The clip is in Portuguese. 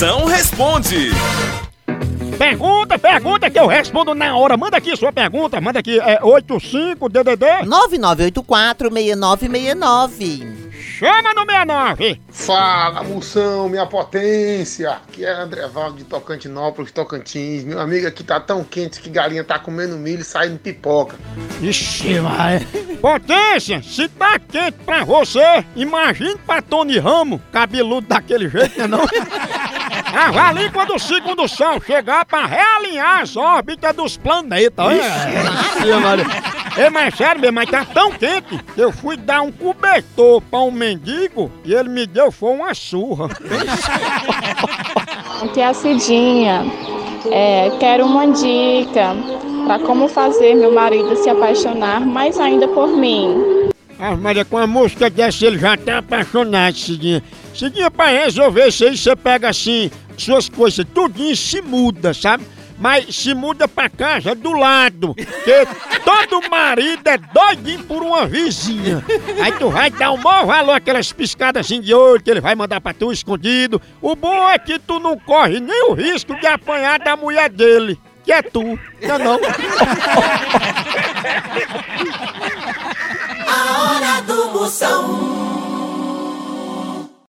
Moção responde. Pergunta, pergunta que eu respondo na hora. Manda aqui sua pergunta, manda aqui. É 85DDD? 9984-6969. Chama no 69. Fala, moção, minha potência. Aqui é André Valdo de Tocantinópolis, Tocantins. Meu amigo aqui tá tão quente que galinha tá comendo milho e saindo pipoca. Ixi, vai. Potência, se tá quente pra você, imagine pra Tony Ramo, cabeludo daquele jeito, né não? Avalie quando o segundo sol chegar pra realinhar as órbitas dos planetas. Ixi, Maria. Ei, mas sério mesmo, mas tá tão quente que eu fui dar um cobertor pra um mendigo e ele me deu foi uma surra. Aqui é a Cidinha. É, quero uma dica para como fazer meu marido se apaixonar mais ainda por mim. Ah, Maria, com a música dessa ele já tá apaixonado, Cidinha. Cidinha, pra resolver isso aí, você pega assim, suas coisas, tudinho se muda, sabe? Mas se muda pra casa do lado, porque todo marido é doidinho por uma vizinha. Aí tu vai dar o maior valor aquelas piscadas assim de olho que ele vai mandar pra tu escondido. O bom é que tu não corre nem o risco de apanhar da mulher dele, que é tu, não é não?